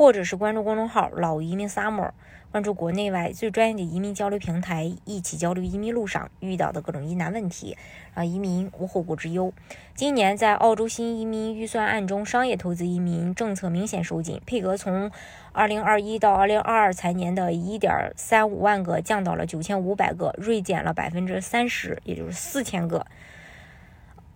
或者是关注公众号“老移民 Summer”。关注国内外最专业的移民交流平台，一起交流移民路上遇到的各种疑难问题，让移民无后顾之忧。今年在澳洲新移民预算案中，商业投资移民政策明显收紧，配额从2021到2022财年的1.35万个降到了9500个，锐减了百分之三十也就是4000个。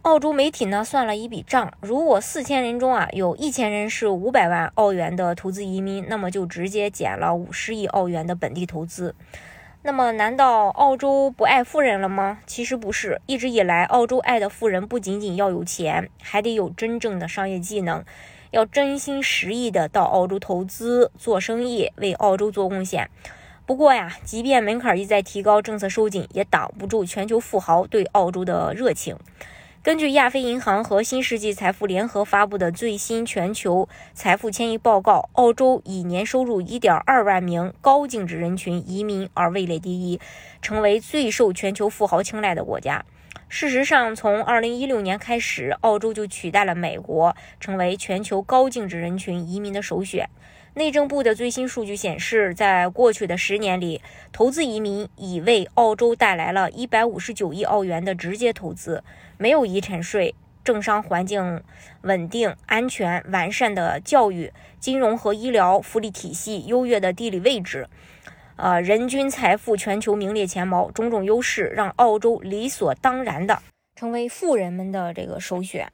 澳洲媒体呢算了一笔账，如果四千人中啊有一千人是五百万澳元的投资移民，那么就直接减了五十亿澳元的本地投资。那么难道澳洲不爱富人了吗？其实不是，一直以来澳洲爱的富人不仅仅要有钱，还得有真正的商业技能，要真心实意的到澳洲投资做生意，为澳洲做贡献。不过呀，即便门槛一再提高，政策收紧，也挡不住全球富豪对澳洲的热情。根据亚非银行和新世纪财富联合发布的最新全球财富迁移报告，澳洲以年收入1.2万名高净值人群移民而位列第一，成为最受全球富豪青睐的国家。事实上，从2016年开始，澳洲就取代了美国，成为全球高净值人群移民的首选。内政部的最新数据显示，在过去的十年里，投资移民已为澳洲带来了一百五十九亿澳元的直接投资。没有遗产税、政商环境稳定、安全完善的教育、金融和医疗福利体系、优越的地理位置，呃，人均财富全球名列前茅，种种优势让澳洲理所当然的成为富人们的这个首选。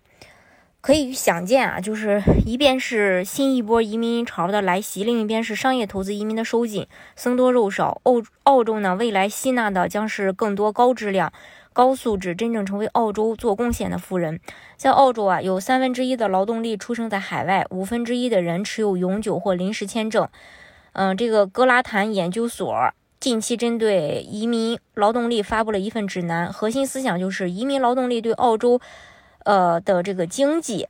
可以想见啊，就是一边是新一波移民潮的来袭，另一边是商业投资移民的收紧，僧多肉少。澳澳洲呢，未来吸纳的将是更多高质量、高素质、真正成为澳洲做贡献的富人。在澳洲啊，有三分之一的劳动力出生在海外，五分之一的人持有永久或临时签证。嗯，这个格拉坦研究所近期针对移民劳动力发布了一份指南，核心思想就是移民劳动力对澳洲。呃的这个经济，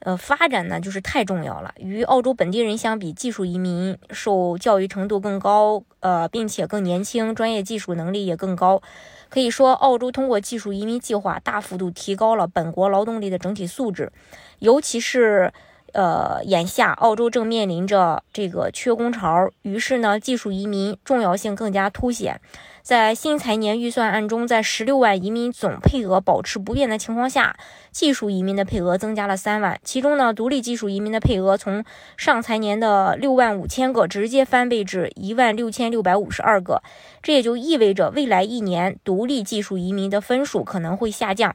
呃发展呢，就是太重要了。与澳洲本地人相比，技术移民受教育程度更高，呃，并且更年轻，专业技术能力也更高。可以说，澳洲通过技术移民计划，大幅度提高了本国劳动力的整体素质。尤其是，呃，眼下澳洲正面临着这个缺工潮，于是呢，技术移民重要性更加凸显。在新财年预算案中，在十六万移民总配额保持不变的情况下，技术移民的配额增加了三万。其中呢，独立技术移民的配额从上财年的六万五千个直接翻倍至一万六千六百五十二个。这也就意味着未来一年独立技术移民的分数可能会下降。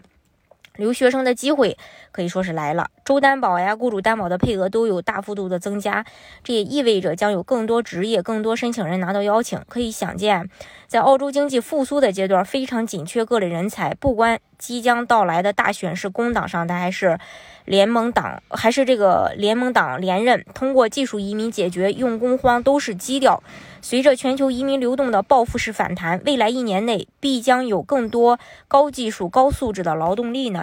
留学生的机会可以说是来了，州担保呀、雇主担保的配额都有大幅度的增加，这也意味着将有更多职业、更多申请人拿到邀请。可以想见，在澳洲经济复苏的阶段，非常紧缺各类人才，不管即将到来的大选是工党上台还是。联盟党还是这个联盟党连任，通过技术移民解决用工荒都是基调。随着全球移民流动的报复式反弹，未来一年内必将有更多高技术、高素质的劳动力呢